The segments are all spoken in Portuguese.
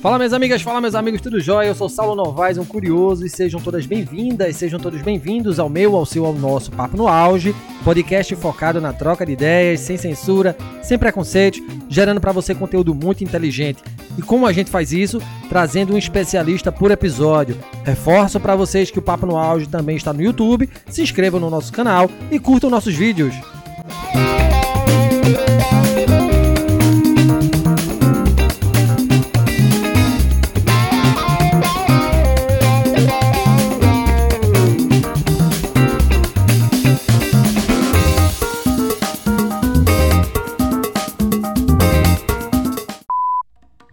Fala minhas amigas, fala meus amigos, tudo jóia? Eu sou Saulo Novaes, um curioso, e sejam todas bem-vindas, sejam todos bem-vindos ao meu, ao seu, ao nosso Papo no Auge, podcast focado na troca de ideias, sem censura, sem preconceito, gerando para você conteúdo muito inteligente. E como a gente faz isso? Trazendo um especialista por episódio. Reforço para vocês que o Papo no Auge também está no YouTube, se inscrevam no nosso canal e curtam nossos vídeos.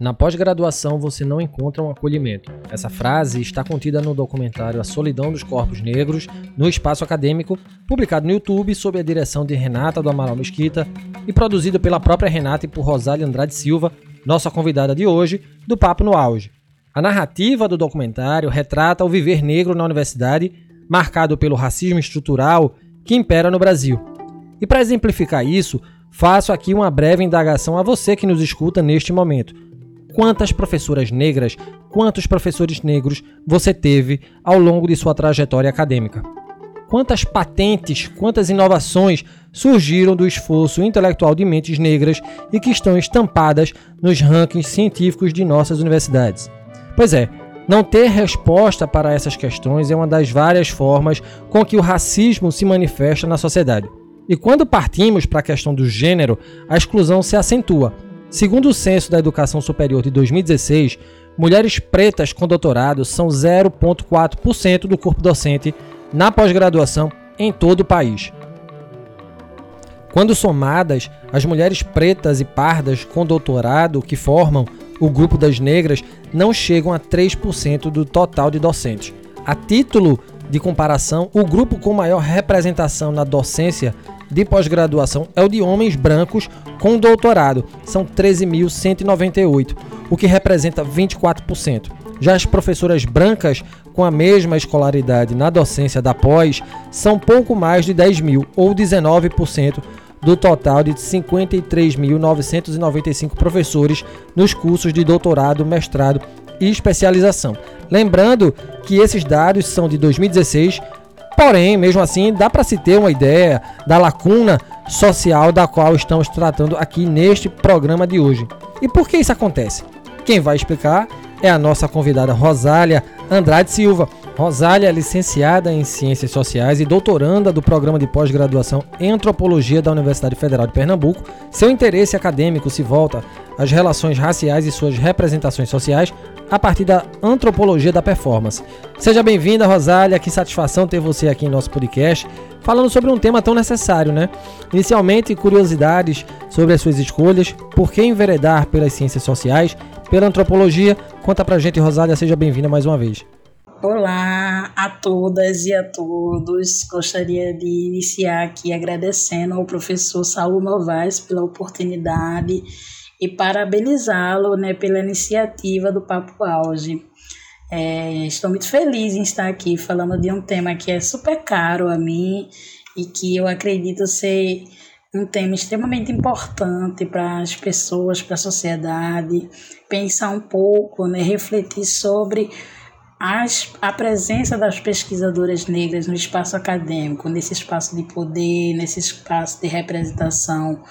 Na pós-graduação você não encontra um acolhimento. Essa frase está contida no documentário A Solidão dos Corpos Negros, no Espaço Acadêmico, publicado no YouTube sob a direção de Renata do Amaral Mesquita e produzido pela própria Renata e por Rosália Andrade Silva, nossa convidada de hoje, do Papo no Auge. A narrativa do documentário retrata o viver negro na universidade, marcado pelo racismo estrutural que impera no Brasil. E para exemplificar isso, faço aqui uma breve indagação a você que nos escuta neste momento quantas professoras negras, quantos professores negros você teve ao longo de sua trajetória acadêmica. Quantas patentes, quantas inovações surgiram do esforço intelectual de mentes negras e que estão estampadas nos rankings científicos de nossas universidades. Pois é, não ter resposta para essas questões é uma das várias formas com que o racismo se manifesta na sociedade. E quando partimos para a questão do gênero, a exclusão se acentua, Segundo o Censo da Educação Superior de 2016, mulheres pretas com doutorado são 0,4% do corpo docente na pós-graduação em todo o país. Quando somadas, as mulheres pretas e pardas com doutorado que formam o grupo das negras não chegam a 3% do total de docentes. A título de comparação, o grupo com maior representação na docência de pós-graduação é o de homens brancos com doutorado, são 13.198, o que representa 24%. Já as professoras brancas com a mesma escolaridade na docência da pós são pouco mais de 10 mil, ou 19% do total de 53.995 professores nos cursos de doutorado, mestrado e especialização. Lembrando que esses dados são de 2016, Porém, mesmo assim, dá para se ter uma ideia da lacuna social da qual estamos tratando aqui neste programa de hoje. E por que isso acontece? Quem vai explicar é a nossa convidada Rosália Andrade Silva. Rosália é licenciada em Ciências Sociais e doutoranda do programa de pós-graduação em Antropologia da Universidade Federal de Pernambuco. Seu interesse acadêmico se volta às relações raciais e suas representações sociais a partir da antropologia da performance. Seja bem-vinda, Rosália, que satisfação ter você aqui em nosso podcast, falando sobre um tema tão necessário, né? Inicialmente, curiosidades sobre as suas escolhas, por que enveredar pelas ciências sociais, pela antropologia. Conta pra gente, Rosália, seja bem-vinda mais uma vez. Olá a todas e a todos. Gostaria de iniciar aqui agradecendo ao professor Saulo Novaes pela oportunidade e parabenizá-lo né, pela iniciativa do Papo Auge. É, estou muito feliz em estar aqui falando de um tema que é super caro a mim e que eu acredito ser um tema extremamente importante para as pessoas, para a sociedade, pensar um pouco, né, refletir sobre as, a presença das pesquisadoras negras no espaço acadêmico, nesse espaço de poder, nesse espaço de representação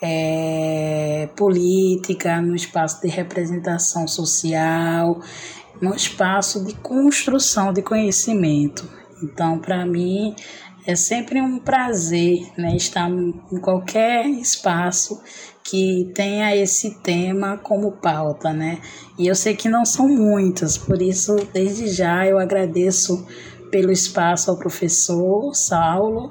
é, política, no espaço de representação social, no espaço de construção de conhecimento. Então, para mim, é sempre um prazer né, estar em qualquer espaço que tenha esse tema como pauta, né? E eu sei que não são muitas, por isso, desde já, eu agradeço pelo espaço ao professor Saulo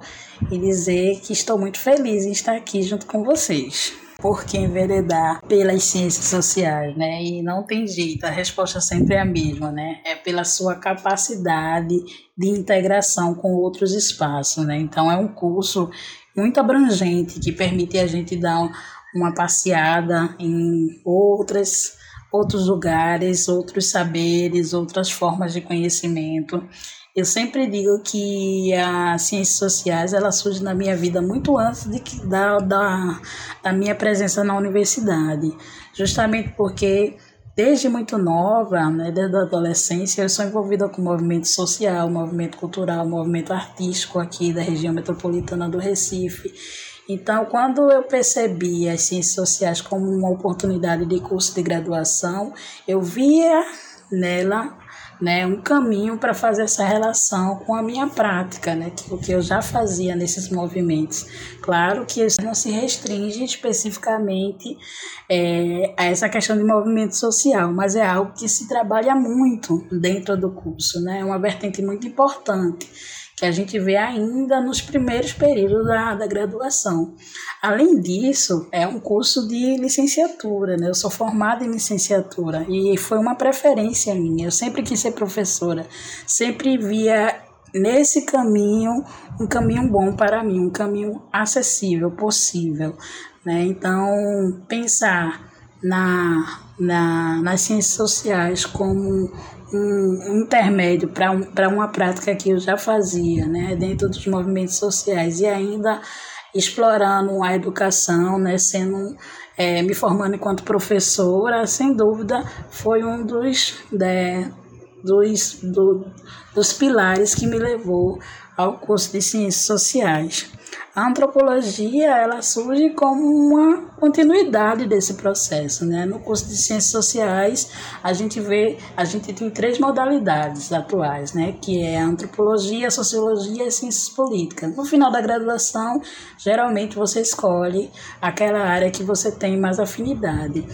e dizer que estou muito feliz em estar aqui junto com vocês. Por que enveredar pelas ciências sociais, né? E não tem jeito, a resposta sempre é a mesma, né? É pela sua capacidade de integração com outros espaços, né? Então é um curso muito abrangente que permite a gente dar uma passeada em outras outros lugares, outros saberes, outras formas de conhecimento eu sempre digo que as ciências sociais ela surge na minha vida muito antes de que, da, da, da minha presença na universidade, justamente porque desde muito nova, né, desde a adolescência, eu sou envolvida com movimento social, movimento cultural, movimento artístico aqui da região metropolitana do Recife. Então, quando eu percebi as ciências sociais como uma oportunidade de curso de graduação, eu via nela né, um caminho para fazer essa relação com a minha prática, né, que, o que eu já fazia nesses movimentos. Claro que isso não se restringe especificamente é, a essa questão de movimento social, mas é algo que se trabalha muito dentro do curso, né, é uma vertente muito importante que a gente vê ainda nos primeiros períodos da, da graduação. Além disso, é um curso de licenciatura, né? Eu sou formada em licenciatura e foi uma preferência minha. Eu sempre quis ser professora, sempre via nesse caminho um caminho bom para mim, um caminho acessível, possível, né? Então, pensar na, na, nas ciências sociais como um intermédio para um, uma prática que eu já fazia, né, dentro dos movimentos sociais e ainda explorando a educação, né, sendo é, me formando enquanto professora, sem dúvida foi um dos, né, dos, do, dos pilares que me levou ao curso de Ciências Sociais. A antropologia ela surge como uma continuidade desse processo, né? No curso de ciências sociais a gente vê, a gente tem três modalidades atuais, né? Que é a antropologia, a sociologia e ciências políticas. No final da graduação, geralmente você escolhe aquela área que você tem mais afinidade.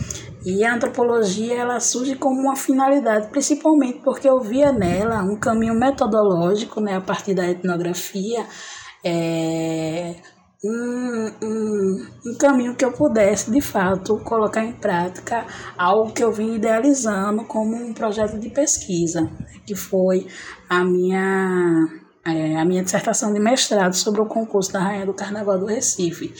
E a antropologia ela surge como uma finalidade, principalmente porque eu via nela um caminho metodológico, né? A partir da etnografia é, um, um, um caminho que eu pudesse, de fato, colocar em prática algo que eu vim idealizando como um projeto de pesquisa, que foi a minha, é, a minha dissertação de mestrado sobre o concurso da Rainha do Carnaval do Recife.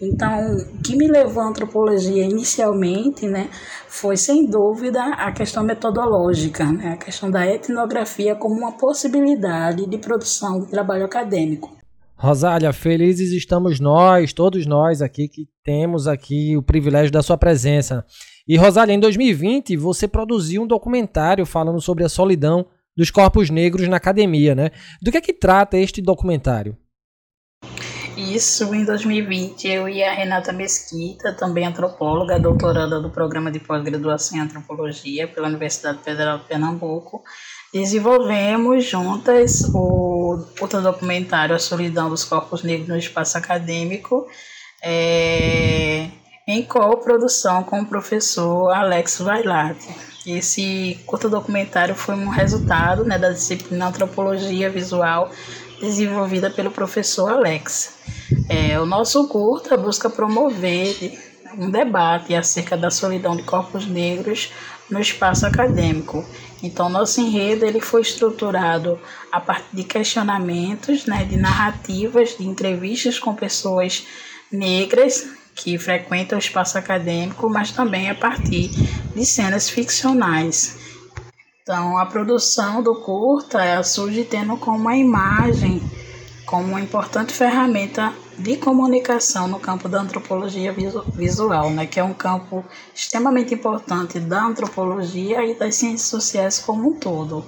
Então, o que me levou à antropologia inicialmente, né, foi sem dúvida a questão metodológica, né, a questão da etnografia como uma possibilidade de produção de trabalho acadêmico. Rosália, felizes estamos nós, todos nós aqui que temos aqui o privilégio da sua presença. E Rosália, em 2020 você produziu um documentário falando sobre a solidão dos corpos negros na academia, né? Do que é que trata este documentário? Isso, em 2020 eu e a Renata Mesquita, também antropóloga, doutoranda do programa de pós-graduação em antropologia pela Universidade Federal de Pernambuco, Desenvolvemos juntas o outro documentário A Solidão dos Corpos Negros no Espaço Acadêmico, é, em co-produção com o professor Alex Vailate. Esse curto documentário foi um resultado né, da disciplina Antropologia Visual desenvolvida pelo professor Alex. É, o nosso curta busca promover um debate acerca da solidão de corpos negros no espaço acadêmico então, nosso enredo ele foi estruturado a partir de questionamentos, né, de narrativas, de entrevistas com pessoas negras que frequentam o espaço acadêmico, mas também a partir de cenas ficcionais. Então, a produção do curta surge tendo como a imagem como uma importante ferramenta de comunicação no campo da antropologia visual, né, que é um campo extremamente importante da antropologia e das ciências sociais como um todo.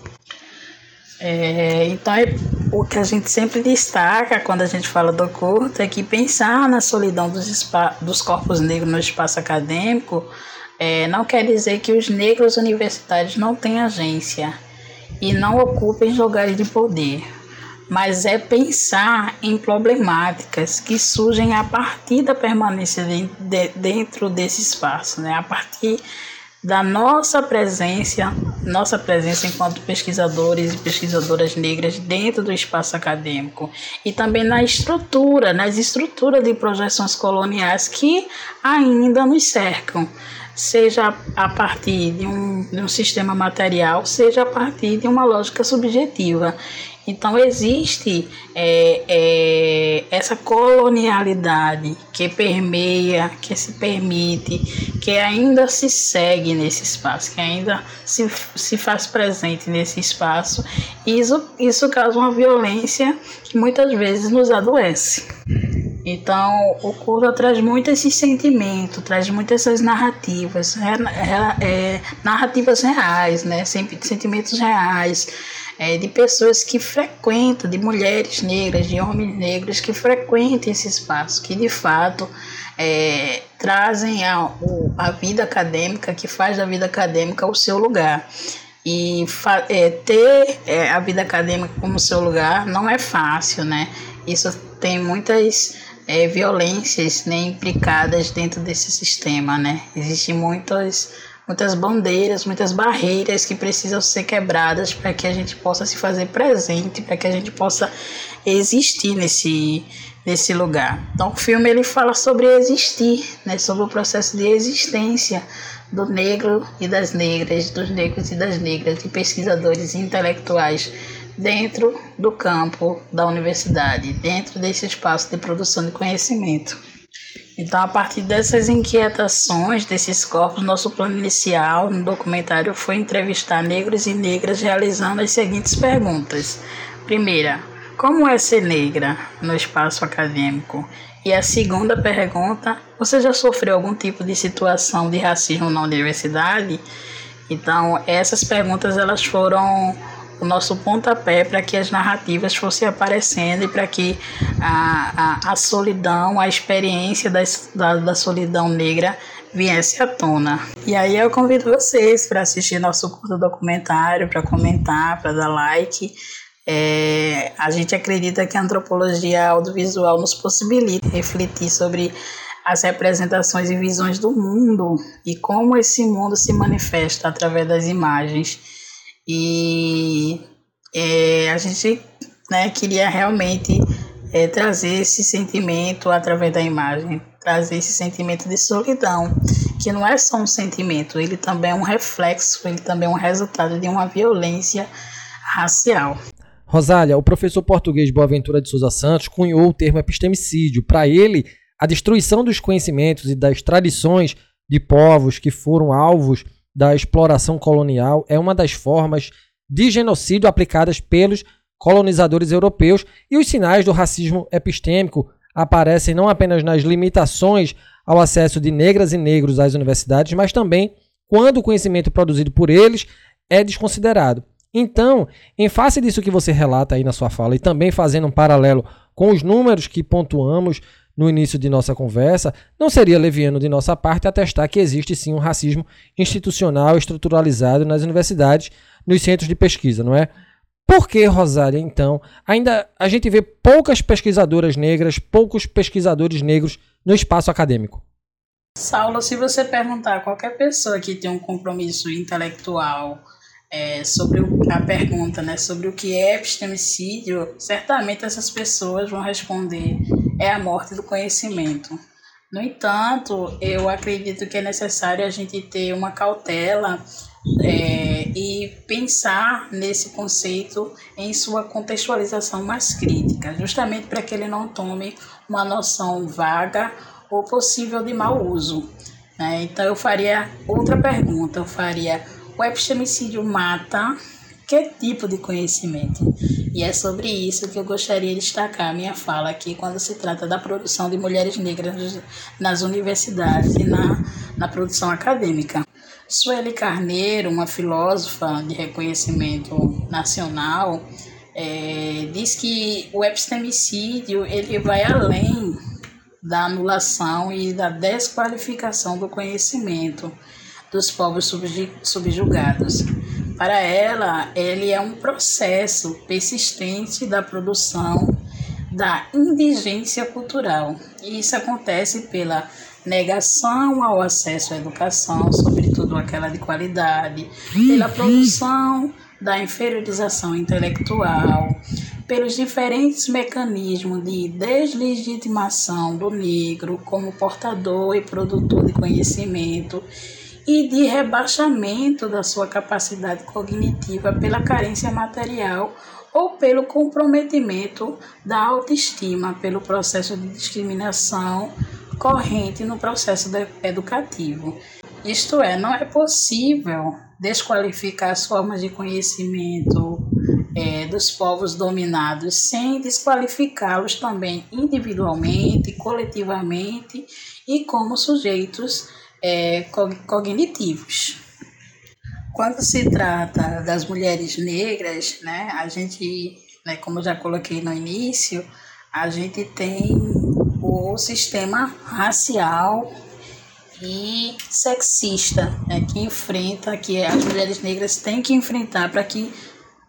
É, então, é, o que a gente sempre destaca quando a gente fala do curto é que pensar na solidão dos, dos corpos negros no espaço acadêmico é, não quer dizer que os negros universitários não têm agência e não ocupem lugares de poder mas é pensar em problemáticas que surgem a partir da permanência de, de, dentro desse espaço, né? a partir da nossa presença, nossa presença enquanto pesquisadores e pesquisadoras negras dentro do espaço acadêmico e também na estrutura, nas estruturas de projeções coloniais que ainda nos cercam, seja a partir de um, de um sistema material, seja a partir de uma lógica subjetiva. Então existe é, é, essa colonialidade que permeia, que se permite, que ainda se segue nesse espaço, que ainda se, se faz presente nesse espaço. E isso, isso causa uma violência que muitas vezes nos adoece. Então, o curso traz muito esse sentimento, traz muitas essas narrativas, é, é, narrativas reais, né? sentimentos reais, é, de pessoas que frequentam, de mulheres negras, de homens negros que frequentam esse espaço, que de fato é, trazem a, a vida acadêmica, que faz da vida acadêmica o seu lugar. E é, ter é, a vida acadêmica como seu lugar não é fácil, né? Isso tem muitas é, violências né, implicadas dentro desse sistema, né? Existem muitas, muitas bandeiras, muitas barreiras que precisam ser quebradas para que a gente possa se fazer presente, para que a gente possa existir nesse, nesse lugar. Então o filme ele fala sobre existir, né? Sobre o processo de existência do negro e das negras, dos negros e das negras, de pesquisadores intelectuais dentro do campo da universidade, dentro desse espaço de produção de conhecimento. Então, a partir dessas inquietações, desses corpos, nosso plano inicial no documentário foi entrevistar negros e negras realizando as seguintes perguntas. Primeira, como é ser negra no espaço acadêmico? E a segunda pergunta, você já sofreu algum tipo de situação de racismo na universidade? Então, essas perguntas elas foram o nosso pontapé para que as narrativas fossem aparecendo e para que a, a, a solidão, a experiência da, da, da solidão negra viesse à tona. E aí eu convido vocês para assistir nosso curto documentário, para comentar, para dar like é, a gente acredita que a antropologia audiovisual nos possibilita refletir sobre as representações e visões do mundo e como esse mundo se manifesta através das imagens. E é, a gente né, queria realmente é, trazer esse sentimento através da imagem, trazer esse sentimento de solidão, que não é só um sentimento, ele também é um reflexo, ele também é um resultado de uma violência racial. Rosália, o professor português Boaventura de Souza Santos cunhou o termo epistemicídio. Para ele, a destruição dos conhecimentos e das tradições de povos que foram alvos da exploração colonial é uma das formas de genocídio aplicadas pelos colonizadores europeus e os sinais do racismo epistêmico aparecem não apenas nas limitações ao acesso de negras e negros às universidades, mas também quando o conhecimento produzido por eles é desconsiderado. Então, em face disso que você relata aí na sua fala e também fazendo um paralelo com os números que pontuamos no início de nossa conversa, não seria leviano de nossa parte atestar que existe sim um racismo institucional estruturalizado nas universidades, nos centros de pesquisa, não é? Por que, Rosália, então, ainda a gente vê poucas pesquisadoras negras, poucos pesquisadores negros no espaço acadêmico? Saulo, se você perguntar a qualquer pessoa que tem um compromisso intelectual é, sobre a pergunta né, sobre o que é epistemicídio, certamente essas pessoas vão responder: é a morte do conhecimento. No entanto, eu acredito que é necessário a gente ter uma cautela é, e pensar nesse conceito em sua contextualização mais crítica, justamente para que ele não tome uma noção vaga ou possível de mau uso. Né? Então, eu faria outra pergunta: eu faria o epistemicídio mata que tipo de conhecimento? E é sobre isso que eu gostaria de destacar a minha fala aqui quando se trata da produção de mulheres negras nas universidades e na, na produção acadêmica. Sueli Carneiro, uma filósofa de reconhecimento nacional, é, diz que o epistemicídio ele vai além da anulação e da desqualificação do conhecimento dos povos subjugados. Para ela, ele é um processo persistente da produção da indigência cultural. E isso acontece pela negação ao acesso à educação, sobretudo aquela de qualidade, pela produção da inferiorização intelectual, pelos diferentes mecanismos de deslegitimação do negro como portador e produtor de conhecimento e de rebaixamento da sua capacidade cognitiva pela carência material ou pelo comprometimento da autoestima pelo processo de discriminação corrente no processo educativo. Isto é, não é possível desqualificar as formas de conhecimento é, dos povos dominados, sem desqualificá-los também individualmente, coletivamente e como sujeitos é, cognitivos. Quando se trata das mulheres negras, né, a gente, né, como já coloquei no início, a gente tem o sistema racial e sexista né, que enfrenta, que as mulheres negras têm que enfrentar para que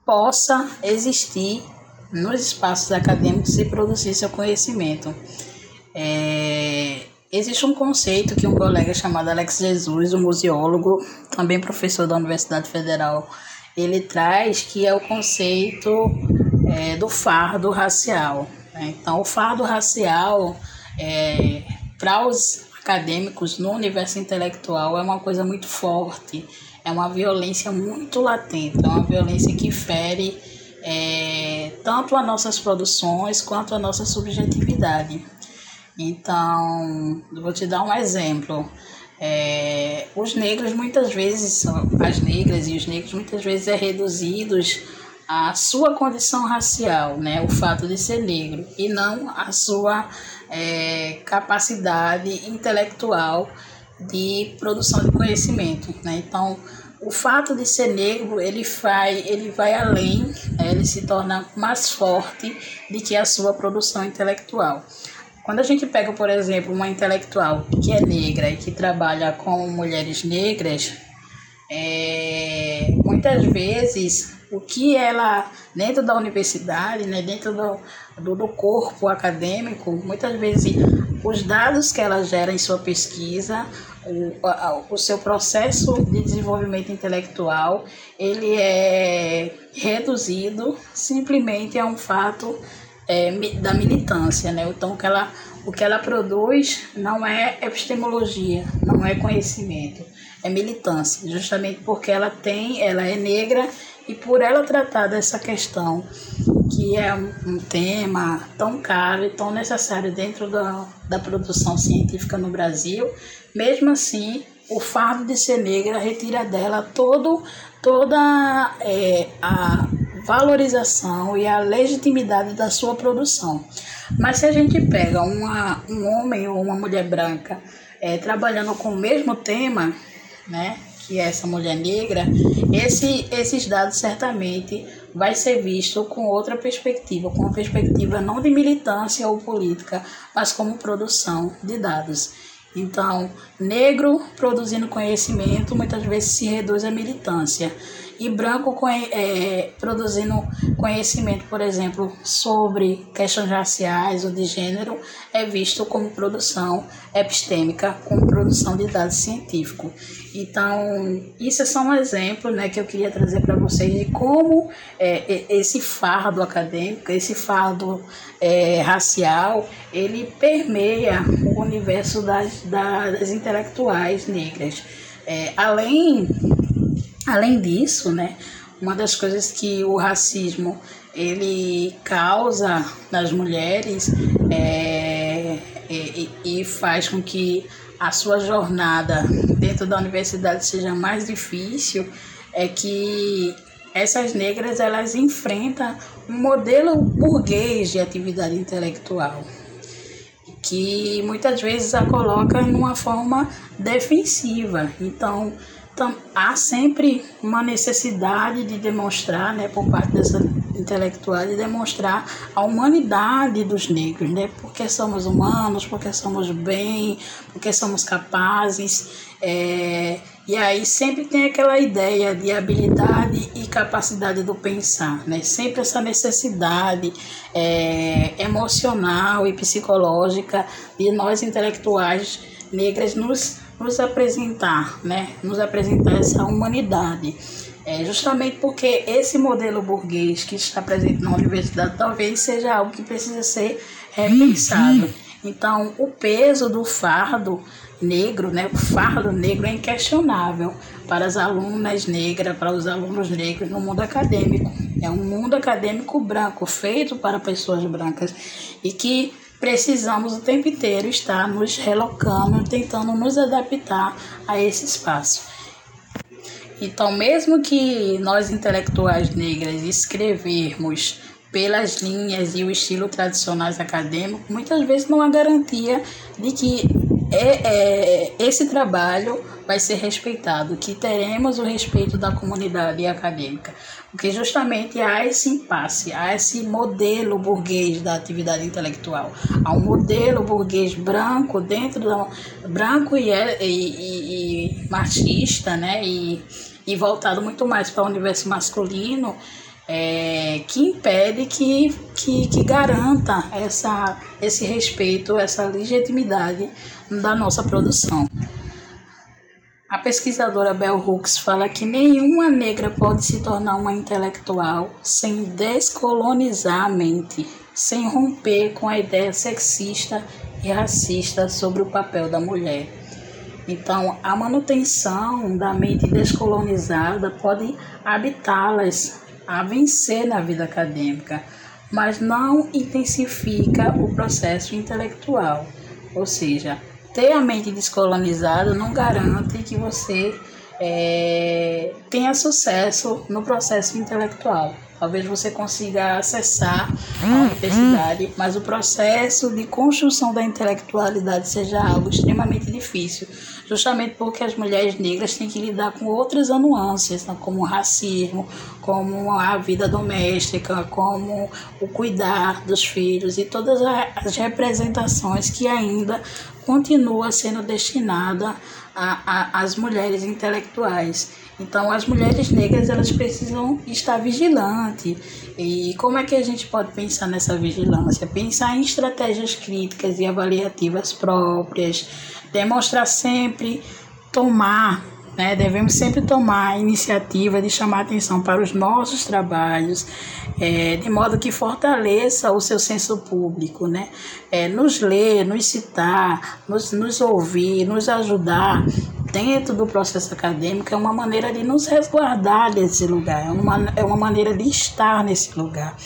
possa existir nos espaços acadêmicos e produzir seu conhecimento. É, existe um conceito que um colega chamado Alex Jesus, um museólogo, também professor da Universidade Federal, ele traz que é o conceito é, do fardo racial. Né? Então, o fardo racial, é, para os acadêmicos no universo intelectual, é uma coisa muito forte é uma violência muito latente, é uma violência que fere é, tanto as nossas produções quanto a nossa subjetividade. Então, vou te dar um exemplo. É, os negros muitas vezes, as negras e os negros muitas vezes é reduzidos à sua condição racial, né, o fato de ser negro, e não a sua é, capacidade intelectual de produção de conhecimento, né? Então, o fato de ser negro, ele vai, ele vai além, né? ele se torna mais forte do que a sua produção intelectual. Quando a gente pega, por exemplo, uma intelectual que é negra e que trabalha com mulheres negras, é, muitas vezes o que ela, dentro da universidade, né, dentro do, do, do corpo acadêmico, muitas vezes os dados que ela gera em sua pesquisa, o, a, o seu processo de desenvolvimento intelectual, ele é reduzido simplesmente a um fato é, da militância, né? Então, o que, ela, o que ela produz não é epistemologia, não é conhecimento, é militância, justamente porque ela tem, ela é negra e por ela tratar dessa questão que é um tema tão caro e tão necessário dentro da, da produção científica no Brasil, mesmo assim, o fardo de ser negra retira dela todo, toda é, a valorização e a legitimidade da sua produção. Mas se a gente pega uma, um homem ou uma mulher branca é, trabalhando com o mesmo tema, né, que é essa mulher negra, esse, esses dados certamente vai ser visto com outra perspectiva, com uma perspectiva não de militância ou política, mas como produção de dados. Então, negro produzindo conhecimento muitas vezes se reduz à militância e branco é, produzindo conhecimento, por exemplo, sobre questões raciais ou de gênero, é visto como produção epistêmica, como produção de dados científicos. Então, isso é só um exemplo né, que eu queria trazer para vocês de como é, esse fardo acadêmico, esse fardo é, racial, ele permeia o universo das, das intelectuais negras. É, além Além disso, né, uma das coisas que o racismo ele causa nas mulheres é, e, e faz com que a sua jornada dentro da universidade seja mais difícil é que essas negras elas enfrentam um modelo burguês de atividade intelectual que muitas vezes a coloca numa forma defensiva. Então, há sempre uma necessidade de demonstrar, né, por parte dessa intelectual, de demonstrar a humanidade dos negros, né, porque somos humanos, porque somos bem, porque somos capazes. É, e aí sempre tem aquela ideia de habilidade e capacidade do pensar, né? Sempre essa necessidade é, emocional e psicológica de nós intelectuais negras nos nos apresentar, né? Nos apresentar essa humanidade. É justamente porque esse modelo burguês que está presente na universidade talvez seja algo que precisa ser repensado. Então, o peso do fardo negro, né? O fardo negro é inquestionável para as alunas negras, para os alunos negros no mundo acadêmico. É um mundo acadêmico branco, feito para pessoas brancas e que precisamos o tempo inteiro estar nos relocando, tentando nos adaptar a esse espaço. Então, mesmo que nós intelectuais negras escrevermos pelas linhas e o estilo tradicionais acadêmicos, muitas vezes não há garantia de que é, é, esse trabalho vai ser respeitado, que teremos o respeito da comunidade acadêmica. Porque justamente há esse impasse, há esse modelo burguês da atividade intelectual. Há um modelo burguês branco dentro da. branco e, e, e, e machista, né? E, e voltado muito mais para o universo masculino é, que impede que, que, que garanta essa, esse respeito, essa legitimidade da nossa produção. A pesquisadora Bell Hooks fala que nenhuma negra pode se tornar uma intelectual sem descolonizar a mente, sem romper com a ideia sexista e racista sobre o papel da mulher. Então, a manutenção da mente descolonizada pode habitá-las a vencer na vida acadêmica, mas não intensifica o processo intelectual. Ou seja, ter a mente descolonizada não garante que você é, tenha sucesso no processo intelectual. Talvez você consiga acessar a universidade, mas o processo de construção da intelectualidade seja algo extremamente difícil, justamente porque as mulheres negras têm que lidar com outras nuances, né, como o racismo, como a vida doméstica, como o cuidar dos filhos e todas as representações que ainda continua sendo destinada às mulheres intelectuais. Então, as mulheres negras elas precisam estar vigilantes. E como é que a gente pode pensar nessa vigilância? Pensar em estratégias críticas e avaliativas próprias, demonstrar sempre, tomar né? Devemos sempre tomar a iniciativa de chamar atenção para os nossos trabalhos, é, de modo que fortaleça o seu senso público, né? É, nos ler, nos citar, nos, nos ouvir, nos ajudar dentro do processo acadêmico é uma maneira de nos resguardar desse lugar, é uma, é uma maneira de estar nesse lugar.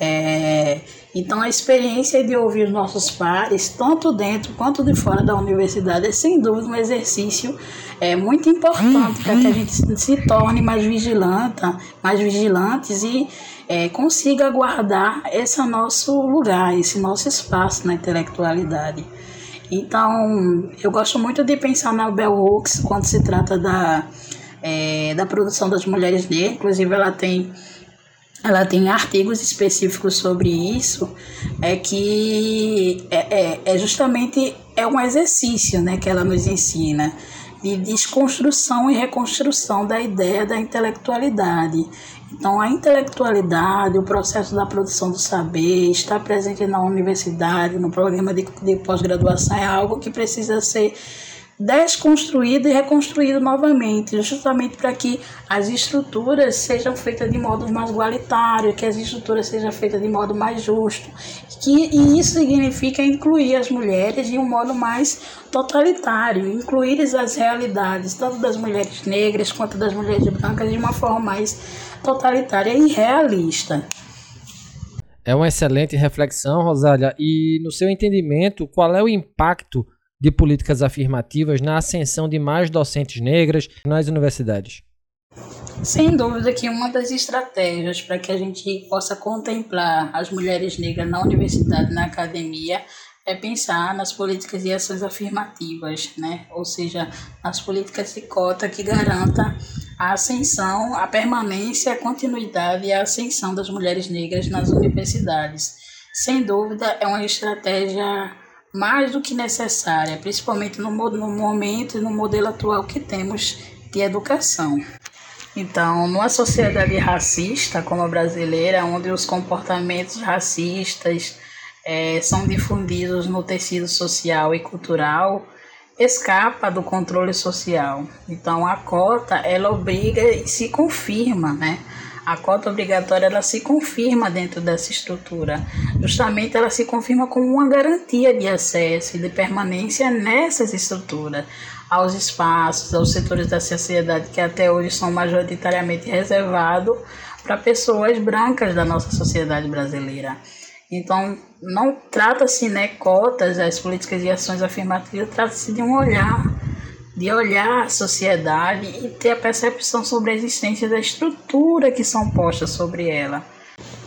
É, então, a experiência de ouvir os nossos pares, tanto dentro quanto de fora da universidade, é sem dúvida um exercício é, muito importante para que a gente se torne mais vigilante, mais vigilantes e é, consiga guardar esse nosso lugar, esse nosso espaço na intelectualidade. Então, eu gosto muito de pensar na Bell Hooks quando se trata da, é, da produção das mulheres negras, inclusive ela tem ela tem artigos específicos sobre isso, é que é, é, é justamente é um exercício né, que ela nos ensina de desconstrução e reconstrução da ideia da intelectualidade. Então, a intelectualidade, o processo da produção do saber, estar presente na universidade, no programa de, de pós-graduação, é algo que precisa ser desconstruído e reconstruído novamente, justamente para que as estruturas sejam feitas de modo mais igualitário, que as estruturas sejam feitas de modo mais justo. Que, e isso significa incluir as mulheres de um modo mais totalitário, incluir as realidades, tanto das mulheres negras quanto das mulheres brancas, de uma forma mais totalitária e realista. É uma excelente reflexão, Rosália. E no seu entendimento, qual é o impacto de políticas afirmativas na ascensão de mais docentes negras nas universidades? Sem dúvida que uma das estratégias para que a gente possa contemplar as mulheres negras na universidade, na academia, é pensar nas políticas e ações afirmativas, né? ou seja, nas políticas de cota que garanta a ascensão, a permanência, a continuidade e a ascensão das mulheres negras nas universidades. Sem dúvida, é uma estratégia mais do que necessária, principalmente no, no momento e no modelo atual que temos de educação. Então, numa sociedade racista como a brasileira, onde os comportamentos racistas é, são difundidos no tecido social e cultural, escapa do controle social. Então, a cota ela obriga e se confirma, né? A cota obrigatória ela se confirma dentro dessa estrutura. Justamente ela se confirma como uma garantia de acesso e de permanência nessas estruturas, aos espaços, aos setores da sociedade que até hoje são majoritariamente reservados para pessoas brancas da nossa sociedade brasileira. Então, não trata-se, né, cotas, as políticas e ações afirmativas, trata-se de um olhar de olhar a sociedade e ter a percepção sobre a existência da estrutura que são postas sobre ela.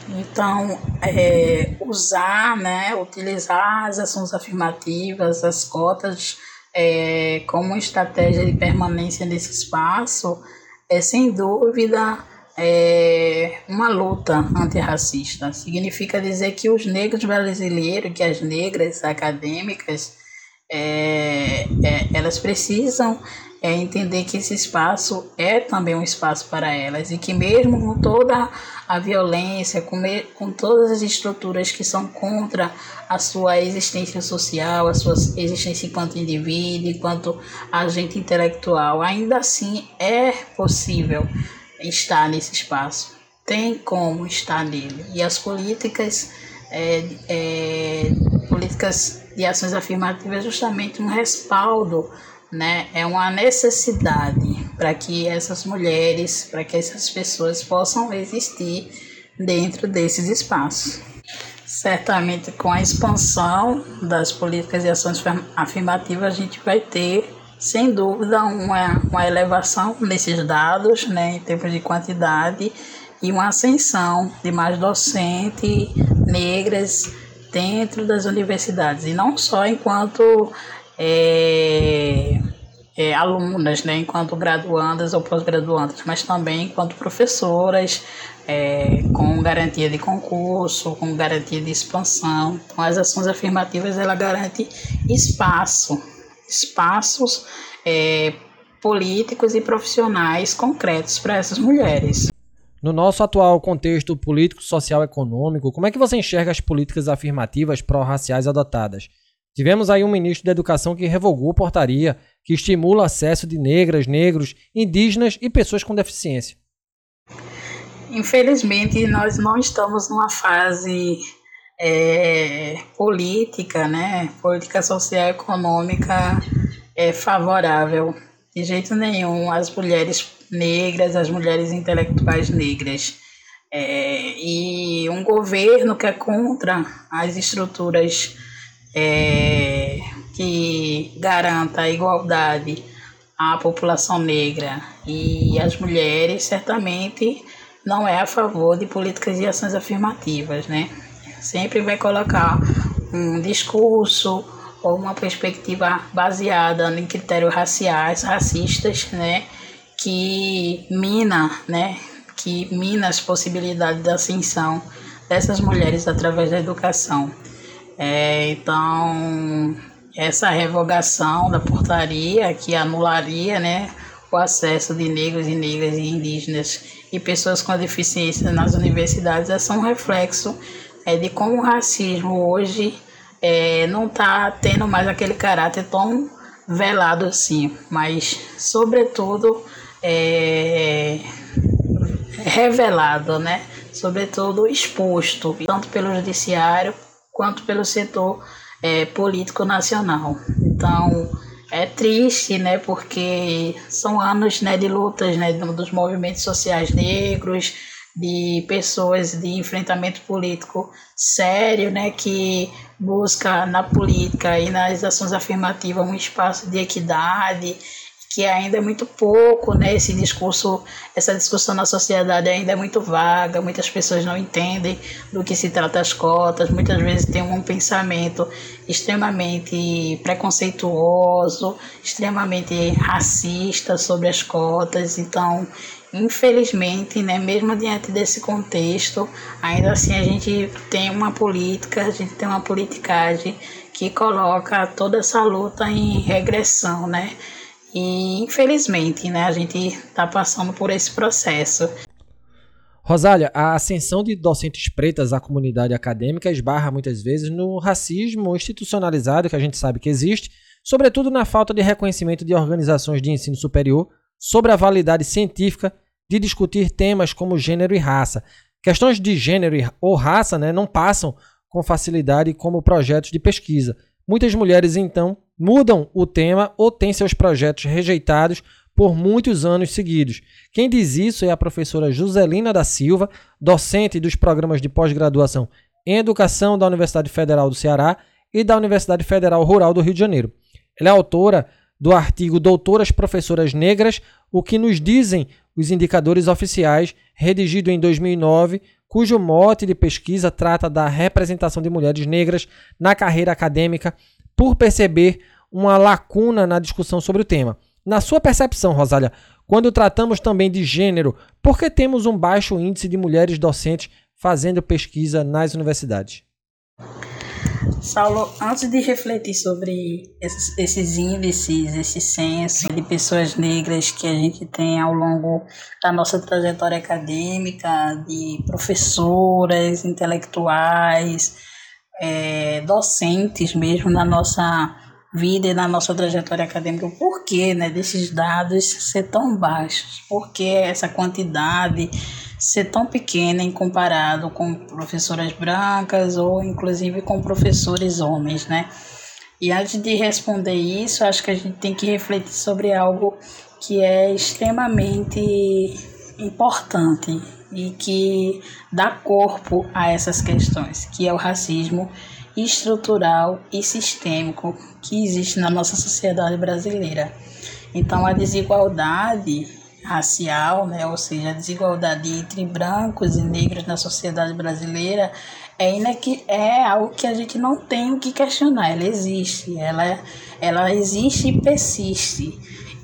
Então, é, usar, né, utilizar as ações afirmativas, as cotas, é, como estratégia de permanência nesse espaço, é sem dúvida é, uma luta antirracista. Significa dizer que os negros brasileiros, que as negras acadêmicas, é, é, elas precisam é, entender que esse espaço é também um espaço para elas e que mesmo com toda a violência, com, me, com todas as estruturas que são contra a sua existência social, a sua existência enquanto indivíduo, enquanto agente intelectual, ainda assim é possível estar nesse espaço. Tem como estar nele. E as políticas é, é, políticas de ações afirmativas é justamente um respaldo, né? é uma necessidade para que essas mulheres, para que essas pessoas possam existir dentro desses espaços. Certamente, com a expansão das políticas de ações afirmativas, a gente vai ter, sem dúvida, uma, uma elevação nesses dados, né, em termos de quantidade, e uma ascensão de mais docentes negras dentro das universidades, e não só enquanto é, é, alunas, né, enquanto graduandas ou pós-graduandas, mas também enquanto professoras, é, com garantia de concurso, com garantia de expansão. Então, as ações afirmativas ela garante espaço, espaços é, políticos e profissionais concretos para essas mulheres. No nosso atual contexto político, social econômico, como é que você enxerga as políticas afirmativas pró-raciais adotadas? Tivemos aí um ministro da Educação que revogou portaria que estimula o acesso de negras, negros, indígenas e pessoas com deficiência. Infelizmente, nós não estamos numa fase é, política, né, política social e econômica é, favorável. De jeito nenhum, as mulheres negras, as mulheres intelectuais negras. É, e um governo que é contra as estruturas é, que garanta a igualdade à população negra e às mulheres, certamente não é a favor de políticas e ações afirmativas, né? Sempre vai colocar um discurso ou uma perspectiva baseada em critérios raciais, racistas, né? que mina, né, que mina as possibilidades da ascensão dessas mulheres através da educação. É, então, essa revogação da portaria que anularia, né, o acesso de negros e negras e indígenas e pessoas com deficiência nas universidades é só um reflexo é, de como o racismo hoje é, não está tendo mais aquele caráter tão velado assim, mas sobretudo é, revelado, né? sobretudo exposto, tanto pelo judiciário quanto pelo setor é, político nacional. Então, é triste, né, porque são anos né, de lutas né, dos movimentos sociais negros, de pessoas de enfrentamento político sério, né, que busca na política e nas ações afirmativas um espaço de equidade que ainda é muito pouco, né? Esse discurso, essa discussão na sociedade ainda é muito vaga, muitas pessoas não entendem do que se trata as cotas, muitas vezes tem um pensamento extremamente preconceituoso, extremamente racista sobre as cotas, então infelizmente, né, mesmo diante desse contexto, ainda assim a gente tem uma política, a gente tem uma politicagem que coloca toda essa luta em regressão, né? E infelizmente, né, a gente está passando por esse processo. Rosália, a ascensão de docentes pretas à comunidade acadêmica esbarra muitas vezes no racismo institucionalizado que a gente sabe que existe, sobretudo na falta de reconhecimento de organizações de ensino superior sobre a validade científica de discutir temas como gênero e raça. Questões de gênero ou raça né, não passam com facilidade como projetos de pesquisa. Muitas mulheres, então, mudam o tema ou têm seus projetos rejeitados por muitos anos seguidos. Quem diz isso é a professora Joselina da Silva, docente dos programas de pós-graduação em Educação da Universidade Federal do Ceará e da Universidade Federal Rural do Rio de Janeiro. Ela é autora do artigo Doutoras Professoras Negras, o que nos dizem os indicadores oficiais, redigido em 2009, cujo mote de pesquisa trata da representação de mulheres negras na carreira acadêmica, por perceber uma lacuna na discussão sobre o tema. Na sua percepção, Rosália, quando tratamos também de gênero, por que temos um baixo índice de mulheres docentes fazendo pesquisa nas universidades? Saulo, antes de refletir sobre esses, esses, índices, esse censo de pessoas negras que a gente tem ao longo da nossa trajetória acadêmica, de professoras, intelectuais, é, docentes mesmo na nossa vida e na nossa trajetória acadêmica, o porquê né, desses dados ser tão baixos, por que essa quantidade ser tão pequena em comparado com professoras brancas ou inclusive com professores homens, né? E antes de responder isso, acho que a gente tem que refletir sobre algo que é extremamente importante e que dá corpo a essas questões, que é o racismo estrutural e sistêmico que existe na nossa sociedade brasileira. Então, a desigualdade racial, né, ou seja, a desigualdade entre brancos e negros na sociedade brasileira é, inequi é algo que a gente não tem o que questionar. Ela existe, ela, ela existe e persiste.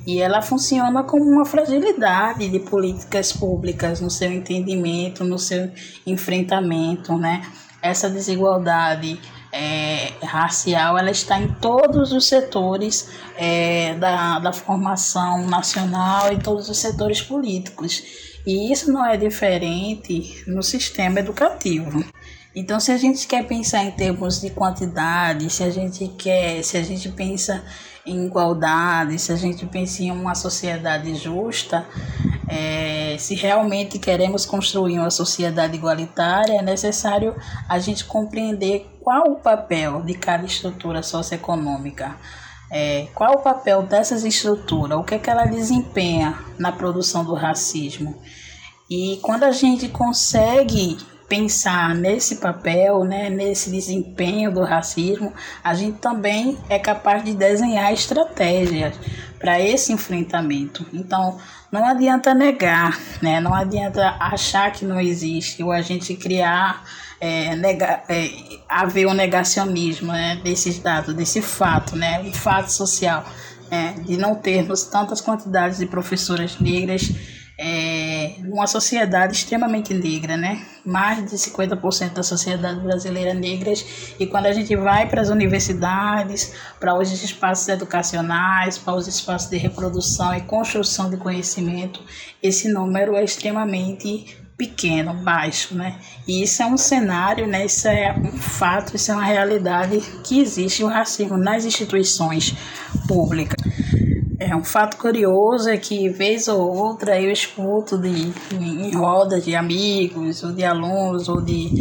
E ela funciona como uma fragilidade de políticas públicas no seu entendimento, no seu enfrentamento, né? Essa desigualdade é, racial ela está em todos os setores é, da, da formação nacional e todos os setores políticos. E isso não é diferente no sistema educativo. Então, se a gente quer pensar em termos de quantidade, se a gente quer, se a gente pensa em igualdade, se a gente pensa em uma sociedade justa, é, se realmente queremos construir uma sociedade igualitária, é necessário a gente compreender qual o papel de cada estrutura socioeconômica. É, qual o papel dessas estruturas, o que, é que ela desempenha na produção do racismo. E quando a gente consegue pensar nesse papel, né, nesse desempenho do racismo, a gente também é capaz de desenhar estratégias para esse enfrentamento. Então, não adianta negar, né, não adianta achar que não existe ou a gente criar, é, negar, é, haver um negacionismo né, desses dados, desse fato, né, um fato social, né, de não termos tantas quantidades de professoras negras é, uma sociedade extremamente negra, né? Mais de 50% da sociedade brasileira é negras. E quando a gente vai para as universidades, para os espaços educacionais, para os espaços de reprodução e construção de conhecimento, esse número é extremamente pequeno, baixo, né? E isso é um cenário, né? Isso é um fato, isso é uma realidade que existe o racismo nas instituições públicas. É um fato curioso é que vez ou outra eu escuto de, em rodas de amigos ou de alunos ou de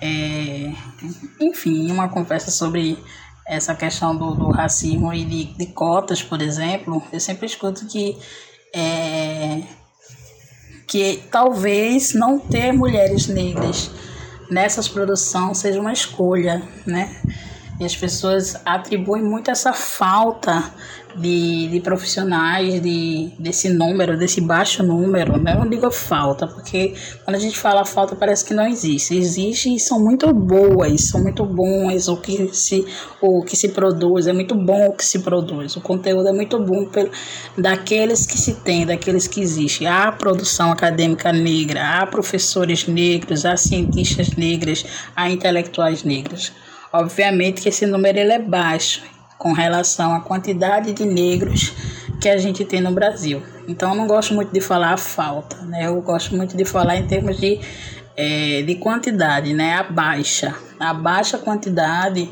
é, enfim, uma conversa sobre essa questão do, do racismo e de, de cotas, por exemplo, eu sempre escuto que é, que talvez não ter mulheres negras nessas produções seja uma escolha, né? E as pessoas atribuem muito essa falta de, de profissionais de, desse número, desse baixo número, né? Eu não digo falta, porque quando a gente fala falta parece que não existe. Existe e são muito boas, são muito bons o que se, o que se produz, é muito bom o que se produz. O conteúdo é muito bom pelo, daqueles que se tem, daqueles que existem. Há produção acadêmica negra, há professores negros, há cientistas negras, há intelectuais negros. Obviamente que esse número ele é baixo com relação à quantidade de negros que a gente tem no Brasil. Então, eu não gosto muito de falar a falta, né? Eu gosto muito de falar em termos de, é, de quantidade, né? A baixa. A baixa quantidade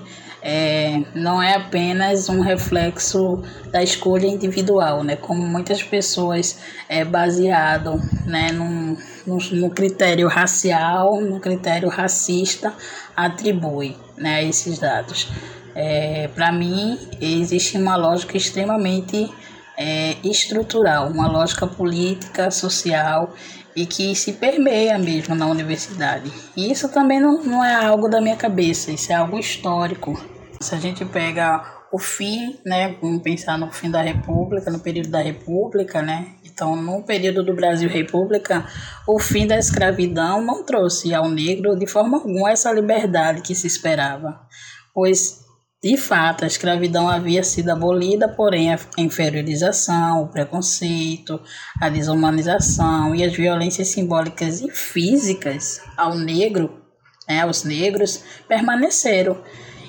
é, não é apenas um reflexo da escolha individual, né? Como muitas pessoas é baseado, né, no, no critério racial, no critério racista, atribui, né, esses dados. É, Para mim, existe uma lógica extremamente é, estrutural, uma lógica política, social e que se permeia mesmo na universidade. E isso também não, não é algo da minha cabeça, isso é algo histórico. Se a gente pega o fim, né, vamos pensar no fim da República, no período da República, né? Então, no período do Brasil República, o fim da escravidão não trouxe ao negro de forma alguma essa liberdade que se esperava, pois de fato, a escravidão havia sido abolida, porém a inferiorização, o preconceito, a desumanização e as violências simbólicas e físicas ao negro, né, aos negros, permaneceram.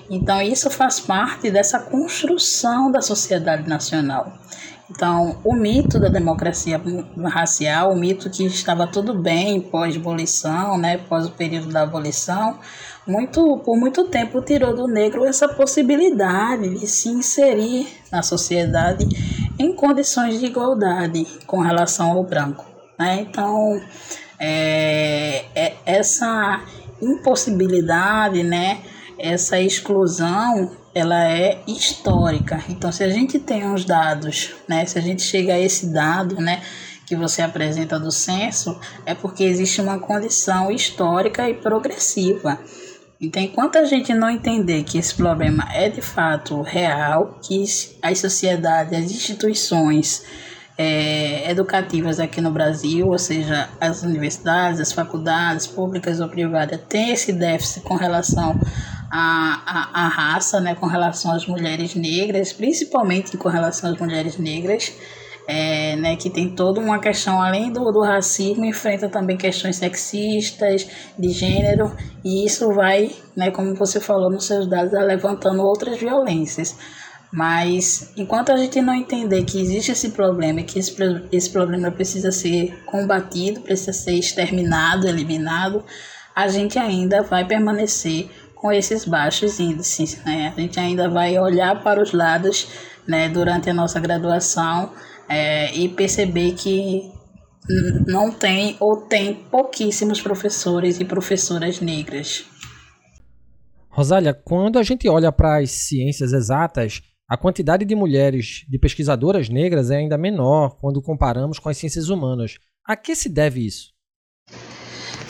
Então, isso faz parte dessa construção da sociedade nacional. Então, o mito da democracia racial, o mito que estava tudo bem pós-abolição, né, pós o período da abolição, muito, por muito tempo tirou do negro essa possibilidade de se inserir na sociedade em condições de igualdade com relação ao branco. Né? Então, é, é essa impossibilidade, né, essa exclusão, ela é histórica. Então, se a gente tem os dados, né, se a gente chega a esse dado, né, que você apresenta do censo, é porque existe uma condição histórica e progressiva. Então, enquanto a gente não entender que esse problema é de fato real, que as sociedades, as instituições é, educativas aqui no Brasil, ou seja, as universidades, as faculdades públicas ou privadas, têm esse déficit com relação à, à, à raça, né, com relação às mulheres negras, principalmente com relação às mulheres negras é, né, que tem toda uma questão, além do, do racismo, enfrenta também questões sexistas, de gênero, e isso vai, né, como você falou nos seus dados, levantando outras violências. Mas enquanto a gente não entender que existe esse problema e que esse, esse problema precisa ser combatido, precisa ser exterminado, eliminado, a gente ainda vai permanecer com esses baixos índices. Né? A gente ainda vai olhar para os lados né, durante a nossa graduação é, e perceber que não tem ou tem pouquíssimos professores e professoras negras. Rosália, quando a gente olha para as ciências exatas, a quantidade de mulheres, de pesquisadoras negras é ainda menor quando comparamos com as ciências humanas. A que se deve isso?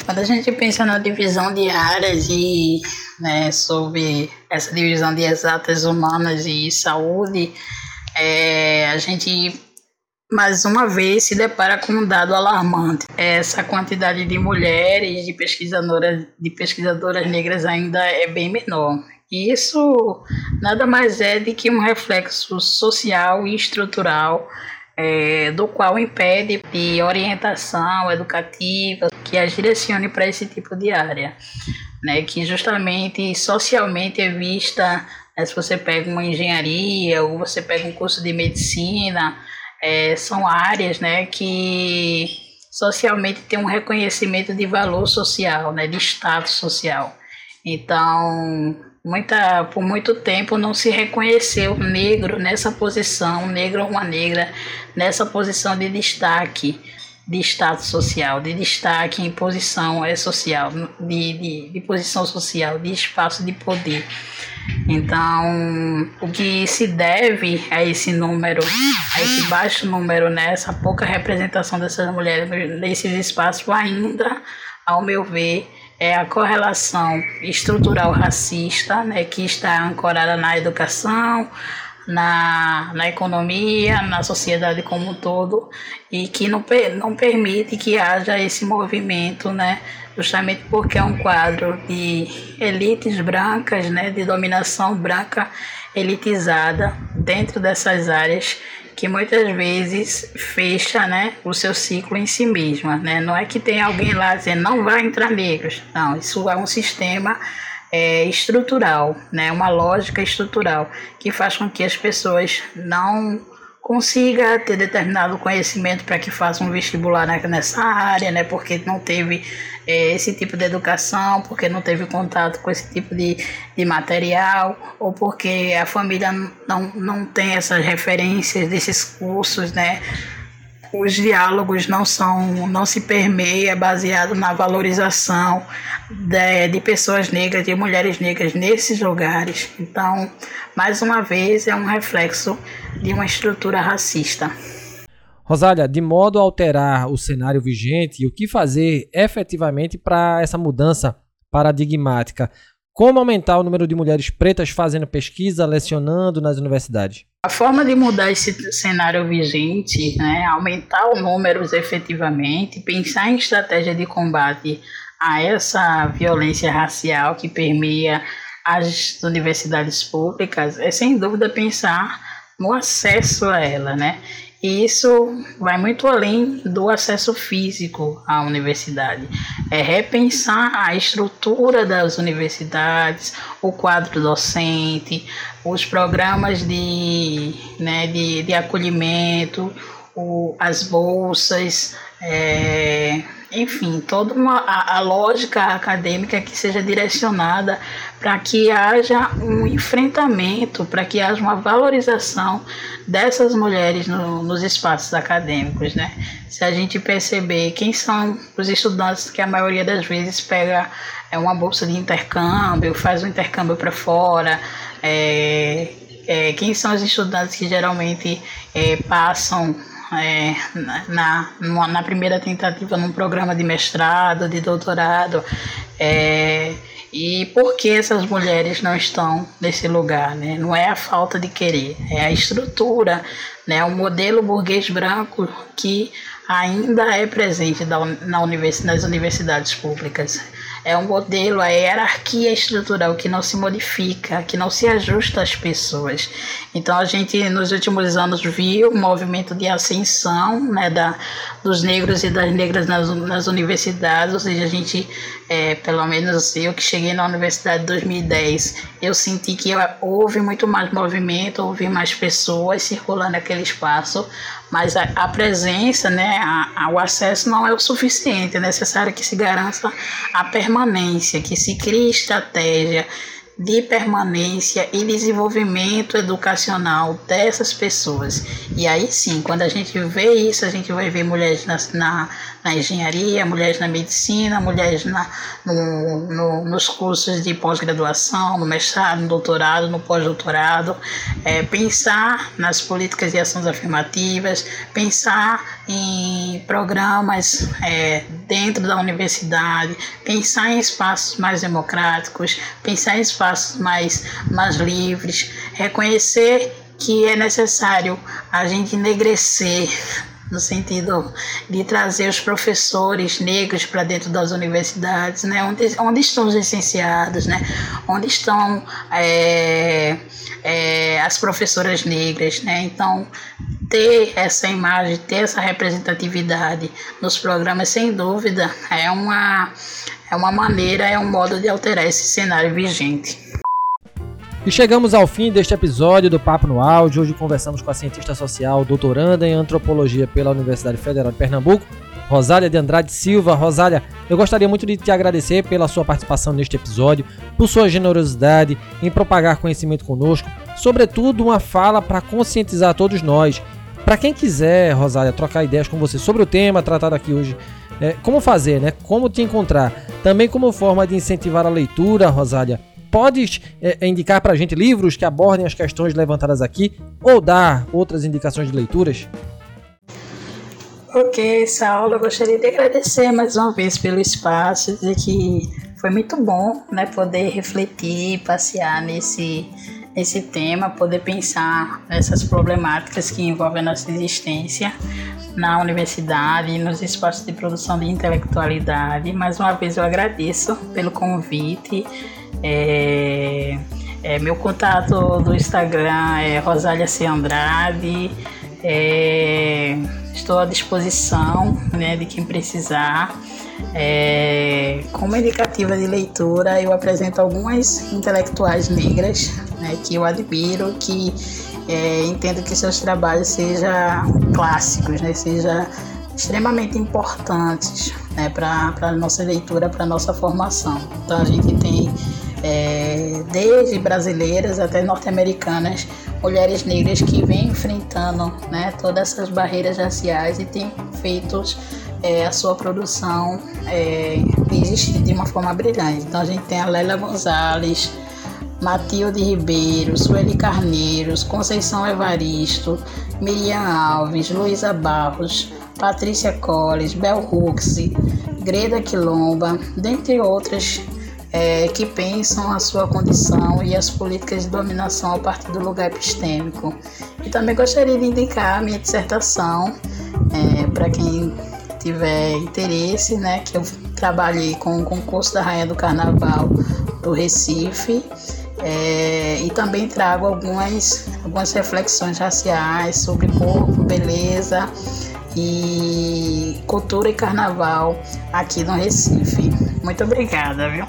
Quando a gente pensa na divisão de áreas e né, sobre essa divisão de exatas humanas e saúde, é, a gente mais uma vez se depara com um dado alarmante. Essa quantidade de mulheres, de pesquisadoras, de pesquisadoras negras ainda é bem menor. E isso nada mais é do que um reflexo social e estrutural é, do qual impede de orientação educativa que as direcione para esse tipo de área, né, que justamente socialmente é vista, né, se você pega uma engenharia ou você pega um curso de medicina, é, são áreas né, que socialmente tem um reconhecimento de valor social, né, de status social. Então, muita, por muito tempo não se reconheceu negro nessa posição, negro ou uma negra, nessa posição de destaque, de status social, de destaque em posição é, social, de, de, de posição social, de espaço de poder. Então, o que se deve a esse número, a esse baixo número, né, pouca representação dessas mulheres nesses espaços, ainda, ao meu ver, é a correlação estrutural racista, né, que está ancorada na educação, na, na economia, na sociedade como um todo, e que não, não permite que haja esse movimento, né, justamente porque é um quadro de elites brancas, né, de dominação branca elitizada dentro dessas áreas que muitas vezes fecha né, o seu ciclo em si mesma. Né? Não é que tem alguém lá dizendo não vai entrar negros. Não, isso é um sistema é, estrutural, né? uma lógica estrutural que faz com que as pessoas não consiga ter determinado conhecimento para que faça um vestibular nessa área, né? Porque não teve é, esse tipo de educação, porque não teve contato com esse tipo de, de material, ou porque a família não, não tem essas referências desses cursos, né? Os diálogos não são, não se permeia baseado na valorização de, de pessoas negras, de mulheres negras nesses lugares. Então, mais uma vez, é um reflexo de uma estrutura racista. Rosália, de modo a alterar o cenário vigente e o que fazer efetivamente para essa mudança paradigmática, como aumentar o número de mulheres pretas fazendo pesquisa, lecionando nas universidades? A forma de mudar esse cenário vigente, né, aumentar os números efetivamente, pensar em estratégia de combate a essa violência racial que permeia as universidades públicas, é sem dúvida pensar no acesso a ela, né? E isso vai muito além do acesso físico à universidade. É repensar a estrutura das universidades, o quadro docente, os programas de, né, de, de acolhimento, o, as bolsas, é, enfim, toda uma, a, a lógica acadêmica que seja direcionada para que haja um enfrentamento, para que haja uma valorização dessas mulheres no, nos espaços acadêmicos, né? Se a gente perceber quem são os estudantes que a maioria das vezes pega é uma bolsa de intercâmbio, faz um intercâmbio para fora, é, é, quem são os estudantes que geralmente é, passam é, na, na, na, primeira tentativa num programa de mestrado, de doutorado, é, e por que essas mulheres não estão nesse lugar, né? Não é a falta de querer, é a estrutura, né? O modelo burguês branco que ainda é presente na, na univers, nas universidades públicas é um modelo, a hierarquia estrutural que não se modifica, que não se ajusta às pessoas. Então a gente nos últimos anos viu um movimento de ascensão né, da, dos negros e das negras nas, nas universidades, ou seja, a gente, é, pelo menos eu que cheguei na universidade em 2010, eu senti que houve muito mais movimento, houve mais pessoas circulando aquele espaço, mas a, a presença, né, a, a, o acesso não é o suficiente, é necessário que se garanta a permanência, que se crie estratégia de permanência e desenvolvimento educacional dessas pessoas. E aí sim, quando a gente vê isso, a gente vai ver mulheres na, na na engenharia, mulheres na medicina, mulheres na, no, no, nos cursos de pós-graduação, no mestrado, no doutorado, no pós-doutorado, é, pensar nas políticas de ações afirmativas, pensar em programas é, dentro da universidade, pensar em espaços mais democráticos, pensar em espaços mais, mais livres, reconhecer que é necessário a gente enegrecer no sentido de trazer os professores negros para dentro das universidades, né? onde, onde estão os licenciados, né? onde estão é, é, as professoras negras. Né? Então, ter essa imagem, ter essa representatividade nos programas, sem dúvida, é uma, é uma maneira, é um modo de alterar esse cenário vigente. E chegamos ao fim deste episódio do Papo no Áudio. Hoje conversamos com a cientista social, doutoranda em antropologia pela Universidade Federal de Pernambuco, Rosália de Andrade Silva. Rosália, eu gostaria muito de te agradecer pela sua participação neste episódio, por sua generosidade em propagar conhecimento conosco, sobretudo uma fala para conscientizar todos nós. Para quem quiser, Rosália, trocar ideias com você sobre o tema tratado aqui hoje, é, como fazer, né? Como te encontrar? Também como forma de incentivar a leitura, Rosália podes é, é indicar para a gente livros que abordem as questões levantadas aqui ou dar outras indicações de leituras? Ok, Saulo, eu gostaria de agradecer mais uma vez pelo espaço, dizer que foi muito bom né, poder refletir, passear nesse, nesse tema, poder pensar nessas problemáticas que envolvem a nossa existência na universidade e nos espaços de produção de intelectualidade. Mais uma vez eu agradeço pelo convite é, é, meu contato do Instagram é Rosália C. Andrade. É, estou à disposição né, de quem precisar. É, como indicativa de leitura, eu apresento algumas intelectuais negras né, que eu admiro, que é, entendo que seus trabalhos sejam clássicos, né, sejam extremamente importantes né, para a nossa leitura, para a nossa formação. Então a gente tem é, desde brasileiras até norte-americanas, mulheres negras que vêm enfrentando né, todas essas barreiras raciais e têm feito é, a sua produção é, existir de uma forma brilhante. Então a gente tem a Lélia Gonzalez, Matilde Ribeiro, Sueli Carneiros, Conceição Evaristo, Miriam Alves, Luísa Barros, Patrícia Colles, Bel Hux, Greda Quilomba, dentre outras é, que pensam a sua condição e as políticas de dominação a partir do lugar epistêmico. E também gostaria de indicar a minha dissertação é, para quem tiver interesse, né, que eu trabalhei com o concurso da Rainha do Carnaval do Recife. É, e também trago algumas, algumas reflexões raciais sobre corpo, beleza e cultura e carnaval aqui no Recife. Muito obrigada, viu?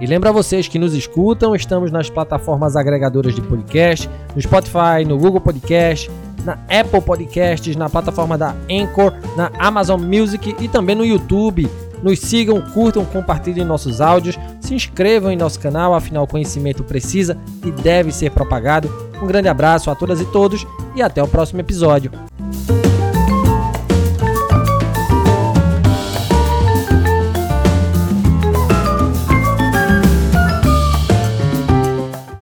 E lembra vocês que nos escutam, estamos nas plataformas agregadoras de podcast, no Spotify, no Google Podcast, na Apple Podcasts, na plataforma da Anchor, na Amazon Music e também no YouTube. Nos sigam, curtam, compartilhem nossos áudios, se inscrevam em nosso canal, afinal o conhecimento precisa e deve ser propagado. Um grande abraço a todas e todos e até o próximo episódio.